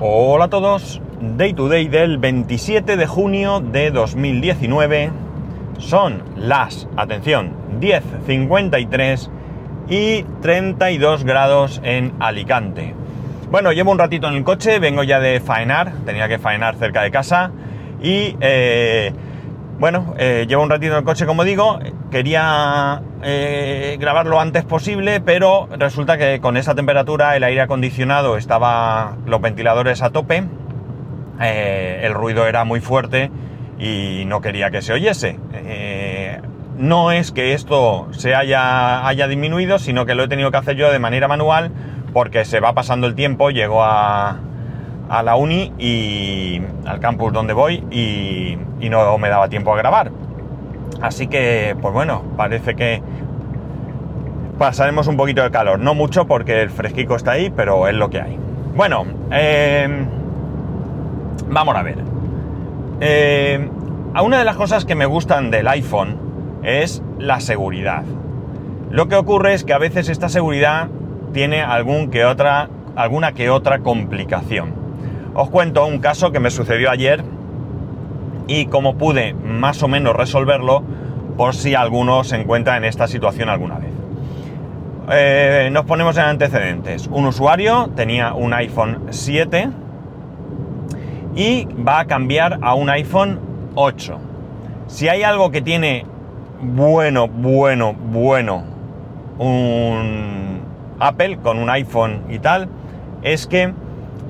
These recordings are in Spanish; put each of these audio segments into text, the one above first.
Hola a todos, Day to Day del 27 de junio de 2019. Son las, atención, 10.53 y 32 grados en Alicante. Bueno, llevo un ratito en el coche, vengo ya de faenar, tenía que faenar cerca de casa y eh, bueno, eh, llevo un ratito en el coche como digo, quería eh, grabar lo antes posible, pero resulta que con esa temperatura el aire acondicionado estaba, los ventiladores a tope, eh, el ruido era muy fuerte y no quería que se oyese. Eh, no es que esto se haya, haya disminuido, sino que lo he tenido que hacer yo de manera manual porque se va pasando el tiempo, llego a, a la uni y al campus donde voy y, no me daba tiempo a grabar. Así que, pues bueno, parece que pasaremos un poquito de calor. No mucho porque el fresquico está ahí, pero es lo que hay. Bueno, eh, vamos a ver. A una de las cosas que me gustan del iPhone es la seguridad. Lo que ocurre es que a veces esta seguridad tiene algún que otra, alguna que otra complicación. Os cuento un caso que me sucedió ayer y cómo pude más o menos resolverlo por si alguno se encuentra en esta situación alguna vez. Eh, nos ponemos en antecedentes. Un usuario tenía un iPhone 7 y va a cambiar a un iPhone 8. Si hay algo que tiene bueno, bueno, bueno un Apple con un iPhone y tal, es que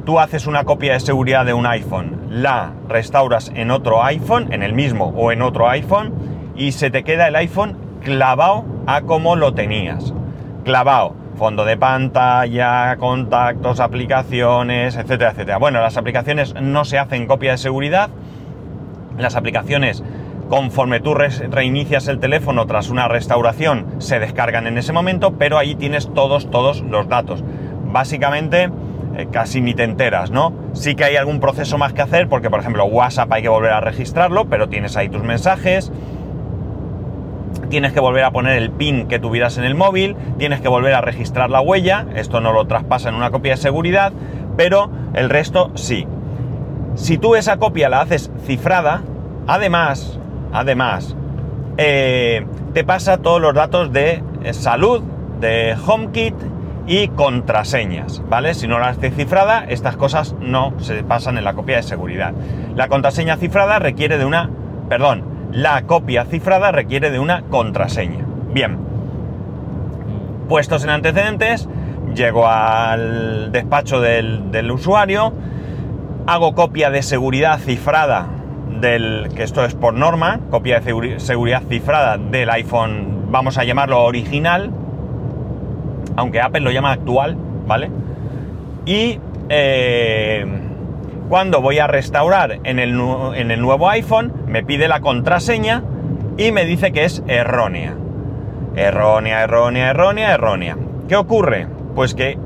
tú haces una copia de seguridad de un iPhone, la restauras en otro iPhone, en el mismo o en otro iPhone, y se te queda el iPhone clavado a como lo tenías. Clavado. Fondo de pantalla, contactos, aplicaciones, etcétera, etcétera. Bueno, las aplicaciones no se hacen copia de seguridad. Las aplicaciones, conforme tú reinicias el teléfono tras una restauración, se descargan en ese momento, pero ahí tienes todos, todos los datos. Básicamente, casi ni te enteras, ¿no? Sí que hay algún proceso más que hacer, porque por ejemplo WhatsApp hay que volver a registrarlo, pero tienes ahí tus mensajes, tienes que volver a poner el PIN que tuvieras en el móvil, tienes que volver a registrar la huella, esto no lo traspasa en una copia de seguridad, pero el resto sí. Si tú esa copia la haces cifrada, además, además, eh, te pasa todos los datos de eh, salud, de HomeKit y contraseñas, ¿vale? Si no la haces cifrada, estas cosas no se pasan en la copia de seguridad. La contraseña cifrada requiere de una, perdón, la copia cifrada requiere de una contraseña. Bien, puestos en antecedentes, llego al despacho del, usuario, hago copia de seguridad cifrada del, que esto es por norma, copia de seguridad cifrada del iPhone, vamos a llamarlo original, aunque Apple lo llama actual, ¿vale? Y eh, cuando voy a restaurar en el, en el nuevo iPhone, me pide la contraseña y me dice que es errónea. Errónea, errónea, errónea, errónea. ¿Qué ocurre? Pues que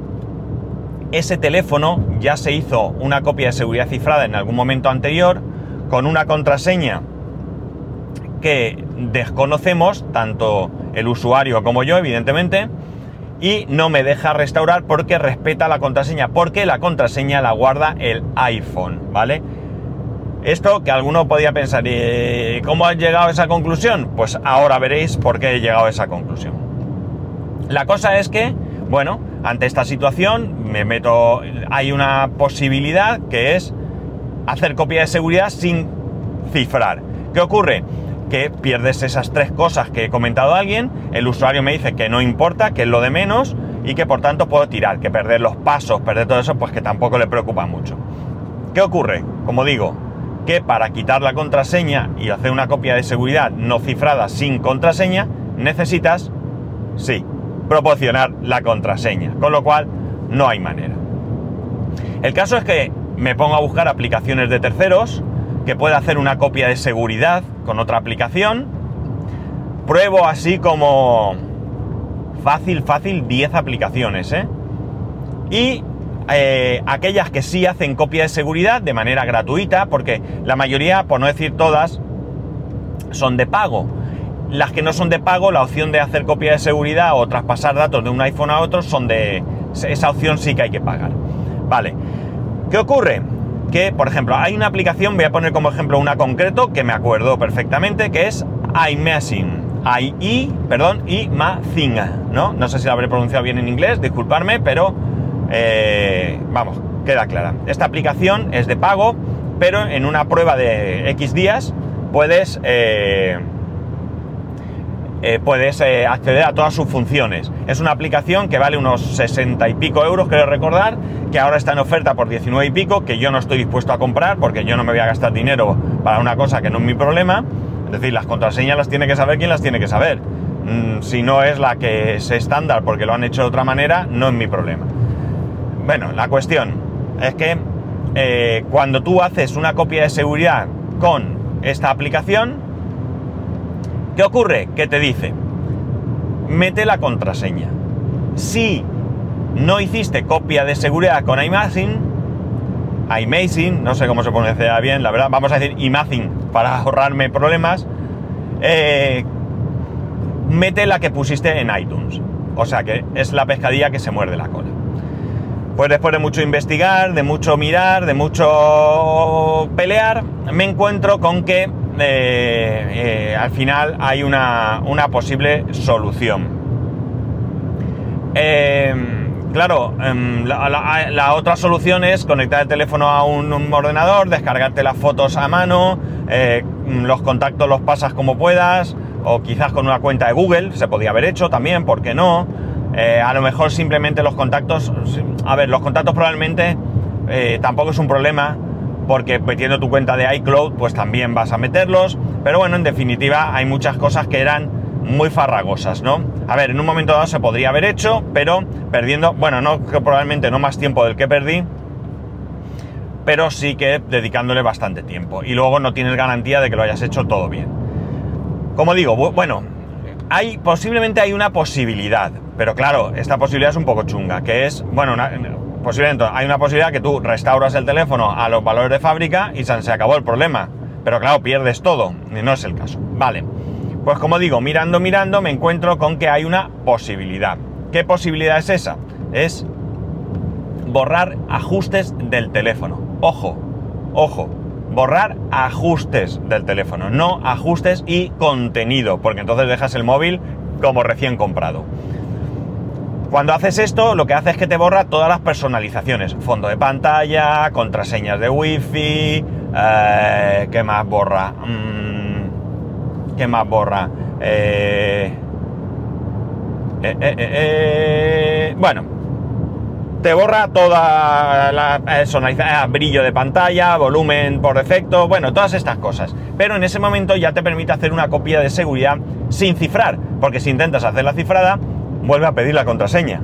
ese teléfono ya se hizo una copia de seguridad cifrada en algún momento anterior con una contraseña que desconocemos, tanto el usuario como yo, evidentemente, y no me deja restaurar porque respeta la contraseña, porque la contraseña la guarda el iPhone, ¿vale? Esto que alguno podía pensar, ¿y cómo has llegado a esa conclusión? Pues ahora veréis por qué he llegado a esa conclusión. La cosa es que, bueno, ante esta situación me meto, hay una posibilidad que es hacer copia de seguridad sin cifrar. ¿Qué ocurre? Que pierdes esas tres cosas que he comentado a alguien, el usuario me dice que no importa, que es lo de menos y que por tanto puedo tirar, que perder los pasos, perder todo eso, pues que tampoco le preocupa mucho. ¿Qué ocurre? Como digo, que para quitar la contraseña y hacer una copia de seguridad no cifrada sin contraseña, necesitas, sí, proporcionar la contraseña, con lo cual no hay manera. El caso es que me pongo a buscar aplicaciones de terceros, que pueda hacer una copia de seguridad con otra aplicación. Pruebo así como fácil, fácil 10 aplicaciones, ¿eh? Y eh, aquellas que sí hacen copia de seguridad de manera gratuita, porque la mayoría, por no decir todas, son de pago. Las que no son de pago, la opción de hacer copia de seguridad o traspasar datos de un iPhone a otro son de... Esa opción sí que hay que pagar. Vale. ¿Qué ocurre? Que, por ejemplo, hay una aplicación, voy a poner como ejemplo una concreto que me acuerdo perfectamente, que es iMazing. I, perdón, iMazing, ¿no? No sé si lo habré pronunciado bien en inglés, disculparme, pero eh, vamos, queda clara. Esta aplicación es de pago, pero en una prueba de X días puedes, eh, eh, puedes acceder a todas sus funciones. Es una aplicación que vale unos 60 y pico euros, creo recordar, que ahora está en oferta por 19 y pico, que yo no estoy dispuesto a comprar porque yo no me voy a gastar dinero para una cosa que no es mi problema. Es decir, las contraseñas las tiene que saber quien las tiene que saber. Mm, si no es la que es estándar porque lo han hecho de otra manera, no es mi problema. Bueno, la cuestión es que eh, cuando tú haces una copia de seguridad con esta aplicación, ¿qué ocurre? Que te dice, mete la contraseña. Si no hiciste copia de seguridad con iMazing, iMazing, no sé cómo se pronuncia bien, la verdad, vamos a decir iMazing para ahorrarme problemas, eh, mete la que pusiste en iTunes. O sea que es la pescadilla que se muerde la cola. Pues después de mucho investigar, de mucho mirar, de mucho pelear, me encuentro con que eh, al final hay una, posible solución. Em, claro, em, la, otra solución es conectar el teléfono a un, un, ordenador, descargarte las fotos a mano, eh, los contactos los pasas como puedas, o quizás con una cuenta de Google, se podía haber hecho también, ¿por qué no? Eh, a lo mejor simplemente los contactos, a ver, los contactos probablemente tampoco es un problema, porque metiendo tu cuenta de iCloud, pues también vas a meterlos. Pero bueno, en definitiva, hay muchas cosas que eran muy farragosas, ¿no? A ver, en un momento dado se podría haber hecho, pero perdiendo, bueno, no probablemente no más tiempo del que perdí, pero sí que dedicándole bastante tiempo. Y luego no tienes garantía de que lo hayas hecho todo bien. Como digo, bueno, hay, posiblemente hay una posibilidad, pero claro, esta posibilidad es un poco chunga, que es, bueno, posiblemente hay una posibilidad que tú restauras el teléfono a los valores de fábrica y se, acabó el problema. Pero claro, pierdes todo, y no es el caso. Vale, pues como digo, mirando, mirando, me encuentro con que hay una posibilidad. ¿Qué posibilidad es esa? Es borrar ajustes del teléfono. Ojo, ojo, borrar ajustes del teléfono, no ajustes y contenido, porque entonces dejas el móvil como recién comprado. Cuando haces esto, lo que hace es que te borra todas las personalizaciones. Fondo de pantalla, contraseñas de wifi, eh, ¿qué más borra? Mm, ¿Qué más borra? Eh, eh, bueno, te borra toda la personalización, brillo de pantalla, volumen por defecto, bueno, todas estas cosas. Pero en ese momento ya te permite hacer una copia de seguridad sin cifrar, porque si intentas hacer la cifrada, vuelve a pedir la contraseña.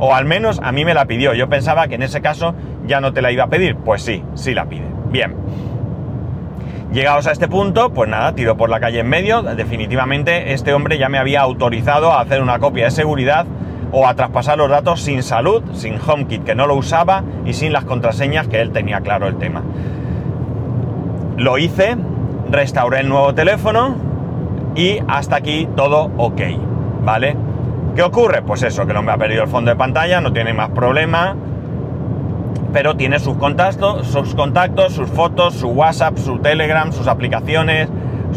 O al menos a mí me la pidió. Yo pensaba que en ese caso ya no te la iba a pedir. Pues sí, sí la pide. Bien. Llegados a este punto, pues nada, tiro por la calle en medio. Definitivamente este hombre ya me había autorizado a hacer una copia de seguridad o a traspasar los datos sin salud, sin HomeKit que no lo usaba y sin las contraseñas que él tenía claro el tema. Lo hice, restauré el nuevo teléfono y hasta aquí todo ok, ¿vale? ¿Qué ocurre? Pues eso, que no me ha perdido el fondo de pantalla, no tiene más problema, pero tiene sus contactos, sus contactos, sus fotos, su WhatsApp, su Telegram, sus aplicaciones,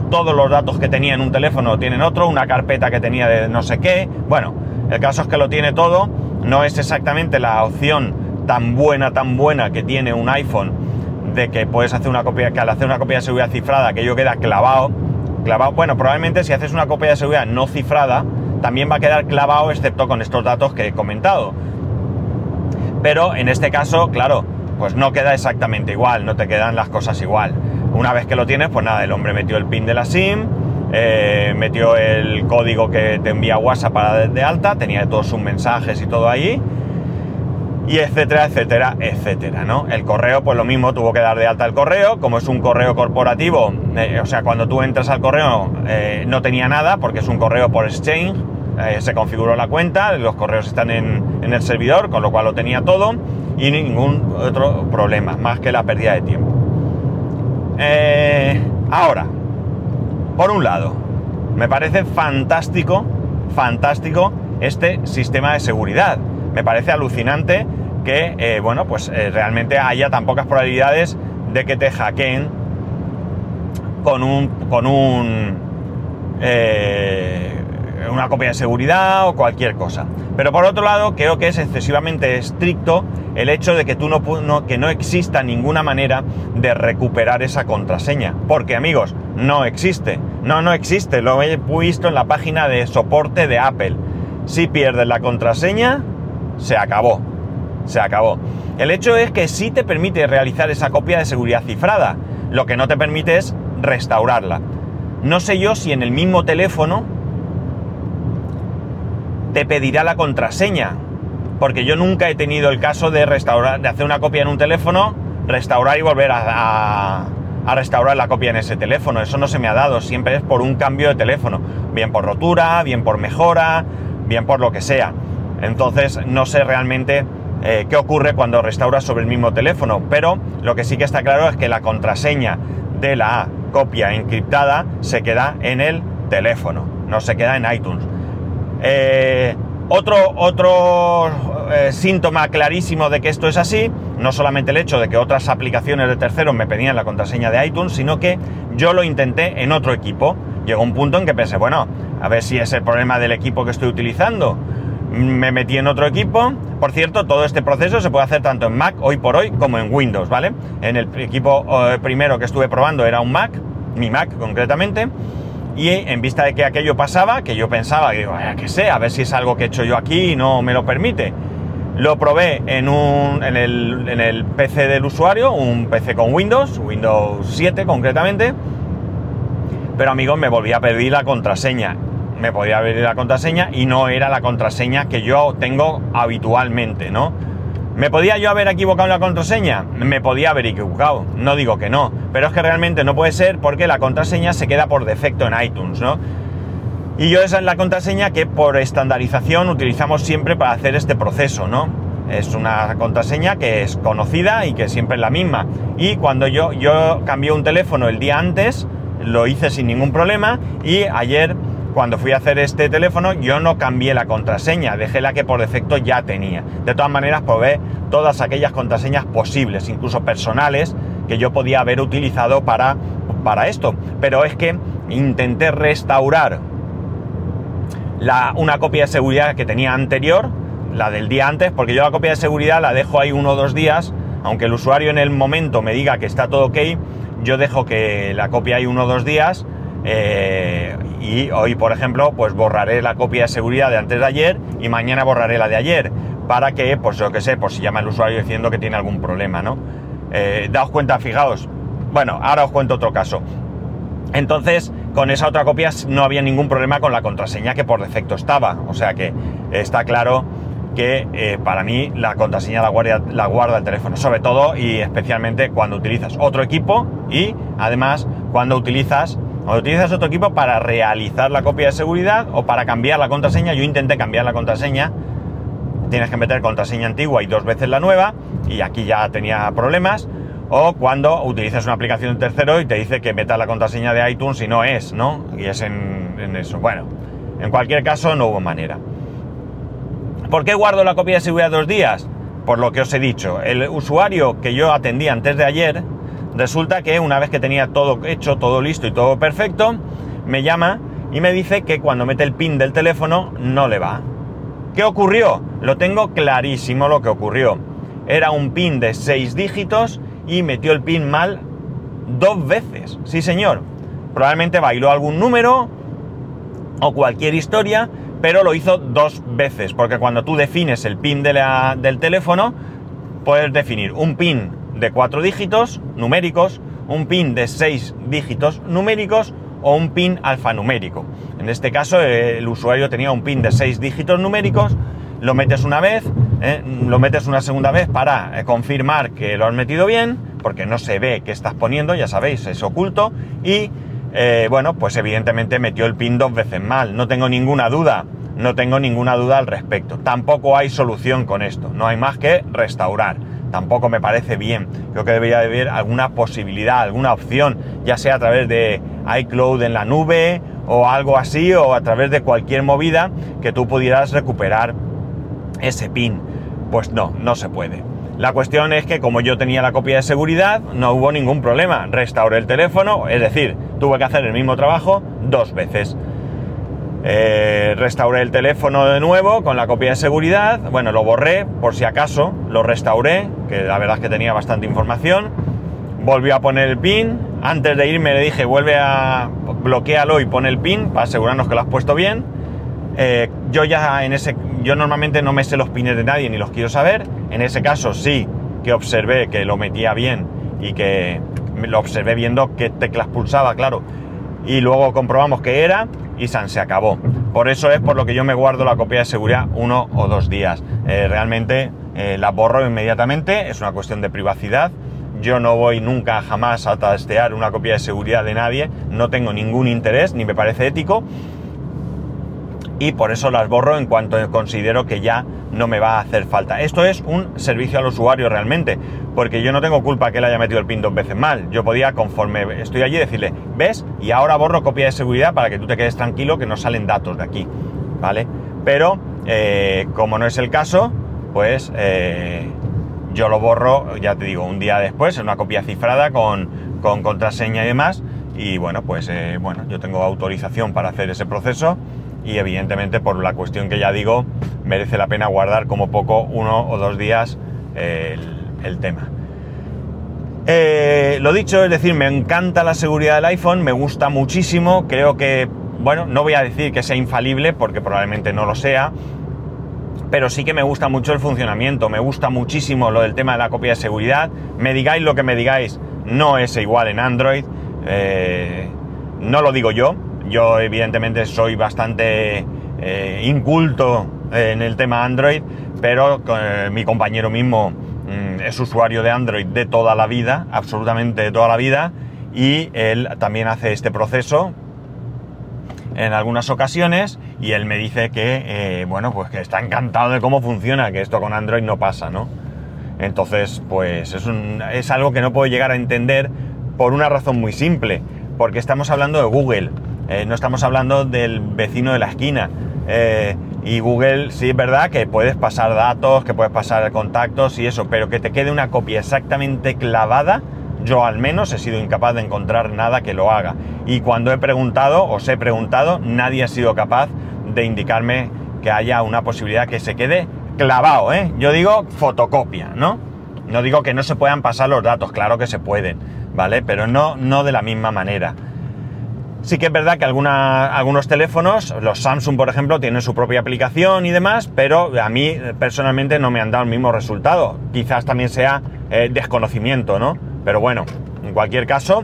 todos los datos que tenía en un teléfono tienen otro, una carpeta que tenía de no sé qué. Bueno, el caso es que lo tiene todo, no es exactamente la opción tan buena, tan buena que tiene un iPhone de que puedes hacer una copia, que al hacer una copia de seguridad cifrada, aquello queda clavado, clavado. Bueno, probablemente si haces una copia de seguridad no cifrada, también va a quedar clavado excepto con estos datos que he comentado. Pero en este caso, claro, pues no queda exactamente igual, no te quedan las cosas igual. Una vez que lo tienes, pues nada, el hombre metió el pin de la SIM, eh, metió el código que te envía WhatsApp para de alta, tenía todos sus mensajes y todo ahí, y etcétera, etcétera, etcétera, ¿no? El correo, pues lo mismo, tuvo que dar de alta el correo, como es un correo corporativo, eh, o sea, cuando tú entras al correo eh, no tenía nada, porque es un correo por Exchange, eh, se configuró la cuenta, los correos están en, el servidor, con lo cual lo tenía todo y ningún otro problema, más que la pérdida de tiempo. Eh, ahora, por un lado, me parece fantástico, fantástico este sistema de seguridad. Me parece alucinante que, eh, bueno, pues realmente haya tan pocas probabilidades de que te hackeen con un, con un, una copia de seguridad o cualquier cosa. Pero por otro lado, creo que es excesivamente estricto el hecho de que tú no, no, que no exista ninguna manera de recuperar esa contraseña. Porque amigos, no existe. No, no existe. Lo he visto en la página de soporte de Apple. Si pierdes la contraseña, se acabó. Se acabó. El hecho es que sí te permite realizar esa copia de seguridad cifrada. Lo que no te permite es restaurarla. No sé yo si en el mismo teléfono te pedirá la contraseña. Porque yo nunca he tenido el caso de restaurar, de hacer una copia en un teléfono, restaurar y volver a, restaurar la copia en ese teléfono. Eso no se me ha dado. Siempre es por un cambio de teléfono. Bien por rotura, bien por mejora, bien por lo que sea. Entonces no sé realmente eh, qué ocurre cuando restauras sobre el mismo teléfono. Pero lo que sí que está claro es que la contraseña de la copia encriptada se queda en el teléfono, no se queda en iTunes. Eh, otro otro eh, síntoma clarísimo de que esto es así, no solamente el hecho de que otras aplicaciones de terceros me pedían la contraseña de iTunes, sino que yo lo intenté en otro equipo. Llegó un punto en que pensé, bueno, a ver si es el problema del equipo que estoy utilizando. Me metí en otro equipo. Por cierto, todo este proceso se puede hacer tanto en Mac hoy por hoy como en Windows, ¿vale? En el equipo eh, primero que estuve probando era un Mac, mi Mac concretamente y en vista de que aquello pasaba, que yo pensaba, digo, que sé, a ver si es algo que he hecho yo aquí y no me lo permite. Lo probé en, un, en, el, en el PC del usuario, un PC con Windows, Windows 7 concretamente, pero amigos me volví a pedir la contraseña. Me podía pedir la contraseña y no era la contraseña que yo tengo habitualmente, ¿no? ¿Me podía yo haber equivocado en la contraseña? Me podía haber equivocado, no digo que no, pero es que realmente no puede ser porque la contraseña se queda por defecto en iTunes, ¿no? Y yo esa es la contraseña que por estandarización utilizamos siempre para hacer este proceso, ¿no? Es una contraseña que es conocida y que siempre es la misma. Y cuando yo, yo cambié un teléfono el día antes, lo hice sin ningún problema y ayer cuando fui a hacer este teléfono yo no cambié la contraseña, dejé la que por defecto ya tenía. De todas maneras probé todas aquellas contraseñas posibles, incluso personales, que yo podía haber utilizado para, para esto. Pero es que intenté restaurar la, una copia de seguridad que tenía anterior, la del día antes, porque yo la copia de seguridad la dejo ahí uno o dos días, aunque el usuario en el momento me diga que está todo ok, yo dejo que la copia ahí uno o dos días eh, y hoy, por ejemplo, pues borraré la copia de seguridad de antes de ayer y mañana borraré la de ayer para que, pues yo que sé, pues si llama el usuario diciendo que tiene algún problema, ¿no? Eh, daos cuenta, fijaos. Bueno, ahora os cuento otro caso. Entonces, con esa otra copia no había ningún problema con la contraseña que por defecto estaba. O sea que está claro que eh, para mí la contraseña la guarda, la guarda el teléfono, sobre todo y especialmente cuando utilizas otro equipo y además cuando utilizas o utilizas otro equipo para realizar la copia de seguridad o para cambiar la contraseña. Yo intenté cambiar la contraseña. Tienes que meter contraseña antigua y dos veces la nueva. Y aquí ya tenía problemas. O cuando utilizas una aplicación de tercero y te dice que metas la contraseña de iTunes y no es, ¿no? Y es en, en eso. Bueno, en cualquier caso no hubo manera. ¿Por qué guardo la copia de seguridad dos días? Por lo que os he dicho. El usuario que yo atendí antes de ayer Resulta que una vez que tenía todo hecho, todo listo y todo perfecto, me llama y me dice que cuando mete el pin del teléfono no le va. ¿Qué ocurrió? Lo tengo clarísimo lo que ocurrió. Era un pin de 6 dígitos y metió el pin mal dos veces. Sí, señor. Probablemente bailó algún número o cualquier historia, pero lo hizo dos veces, porque cuando tú defines el pin del teléfono, puedes definir un pin de cuatro dígitos numéricos, un pin de seis dígitos numéricos o un pin alfanumérico. En este caso el usuario tenía un pin de seis dígitos numéricos, lo metes una vez, eh, lo metes una segunda vez para eh, confirmar que lo has metido bien, porque no se ve que estás poniendo, ya sabéis, es oculto, y eh, bueno, pues evidentemente metió el pin dos veces mal, no tengo ninguna duda, no tengo ninguna duda al respecto. Tampoco hay solución con esto, no hay más que restaurar tampoco me parece bien. Creo que debería haber alguna posibilidad, alguna opción, ya sea a través de iCloud en la nube o algo así, o a través de cualquier movida que tú pudieras recuperar ese pin. Pues no, no se puede. La cuestión es que como yo tenía la copia de seguridad, no hubo ningún problema. Restauré el teléfono, es decir, tuve que hacer el mismo trabajo dos veces. Eh, restauré el teléfono de nuevo con la copia de seguridad. Bueno, lo borré por si acaso, lo restauré, que la verdad es que tenía bastante información. Volví a poner el pin. Antes de irme le dije, vuelve a bloquearlo y pone el pin para asegurarnos que lo has puesto bien. Eh, yo ya en ese, yo normalmente no me sé los pines de nadie ni los quiero saber. En ese caso sí que observé que lo metía bien y que lo observé viendo qué teclas pulsaba, claro. Y luego comprobamos que era y San se acabó. Por eso es por lo que yo me guardo la copia de seguridad uno o dos días. Eh, realmente eh, la borro inmediatamente, es una cuestión de privacidad. Yo no voy nunca jamás a testear una copia de seguridad de nadie, no tengo ningún interés, ni me parece ético. Y por eso las borro en cuanto considero que ya no me va a hacer falta. Esto es un servicio al usuario realmente, porque yo no tengo culpa que él haya metido el pin dos veces mal. Yo podía, conforme estoy allí, decirle, ¿ves? Y ahora borro copia de seguridad para que tú te quedes tranquilo que no salen datos de aquí, ¿vale? Pero, eh, como no es el caso, pues eh, yo lo borro, ya te digo, un día después, en una copia cifrada con, con contraseña y demás. Y bueno, pues eh, bueno, yo tengo autorización para hacer ese proceso y evidentemente por la cuestión que ya digo, merece la pena guardar como poco uno o dos días el, tema. Eh, lo dicho, es decir, me encanta la seguridad del iPhone, me gusta muchísimo, creo que, bueno, no voy a decir que sea infalible, porque probablemente no lo sea, pero sí que me gusta mucho el funcionamiento, me gusta muchísimo lo del tema de la copia de seguridad, me digáis lo que me digáis, no es igual en Android, eh, no lo digo yo, yo evidentemente soy bastante eh, inculto en el tema Android, pero eh, mi compañero mismo mm, es usuario de Android de toda la vida, absolutamente de toda la vida, y él también hace este proceso en algunas ocasiones y él me dice que, eh, bueno, pues que está encantado de cómo funciona, que esto con Android no pasa, ¿no? Entonces, pues es, es algo que no puedo llegar a entender por una razón muy simple, porque estamos hablando de Google eh, no estamos hablando del vecino de la esquina. Eh, y Google sí es verdad que puedes pasar datos, que puedes pasar contactos y eso, pero que te quede una copia exactamente clavada, yo al menos he sido incapaz de encontrar nada que lo haga. Y cuando he preguntado, os he preguntado, nadie ha sido capaz de indicarme que haya una posibilidad que se quede clavado, ¿eh? Yo digo fotocopia, ¿no? No digo que no se puedan pasar los datos, claro que se pueden, ¿vale? Pero no, no de la misma manera. Sí que es verdad que algunos teléfonos, los Samsung por ejemplo, tienen su propia aplicación y demás, pero a mí personalmente no me han dado el mismo resultado. Quizás también sea eh, desconocimiento, ¿no? Pero bueno, en cualquier caso,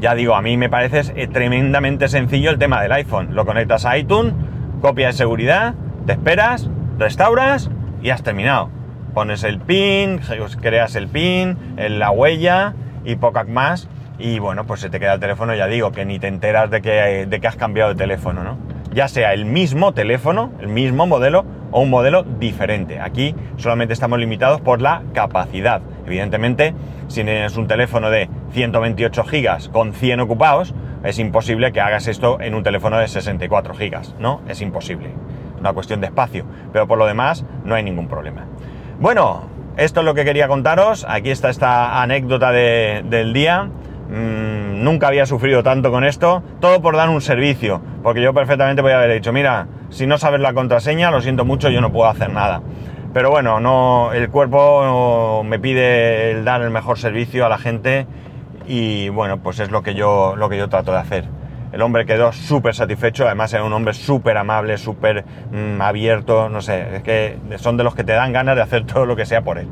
ya digo, a mí me parece eh, tremendamente sencillo el tema del iPhone. Lo conectas a iTunes, copia de seguridad, te esperas, restauras y has terminado. Pones el pin, creas el pin, la huella y poco más y bueno, pues se te queda el teléfono, ya digo, que ni te enteras de que, de que has cambiado de teléfono, ¿no? Ya sea el mismo teléfono, el mismo modelo o un modelo diferente. Aquí solamente estamos limitados por la capacidad. Evidentemente, si tienes un teléfono de 128 gigas con 100 ocupados, es imposible que hagas esto en un teléfono de 64 gigas, ¿no? Es imposible. Una cuestión de espacio. Pero por lo demás, no hay ningún problema. Bueno, esto es lo que quería contaros. Aquí está esta anécdota del día. Mm, nunca había sufrido tanto con esto, todo por dar un servicio, porque yo perfectamente voy a haber dicho, mira, si no sabes la contraseña, lo siento mucho, yo no puedo hacer nada. Pero bueno, no, el cuerpo me pide el dar el mejor servicio a la gente y bueno, pues es lo que yo, lo que yo trato de hacer. El hombre quedó súper satisfecho, además era un hombre súper amable, súper mm, abierto, no sé, es que son de los que te dan ganas de hacer todo lo que sea por él.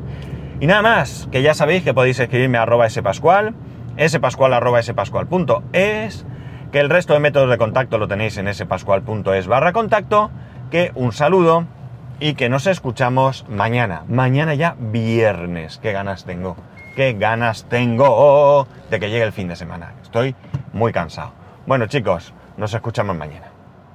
Y nada más, que ya sabéis que podéis escribirme a arroba spascual, spascual.es, que el resto de métodos de contacto lo tenéis en spascual.es barra contacto, que un saludo y que nos escuchamos mañana. Mañana ya viernes. Qué ganas tengo. Qué ganas tengo de que llegue el fin de semana. Estoy muy cansado. Bueno chicos, nos escuchamos mañana.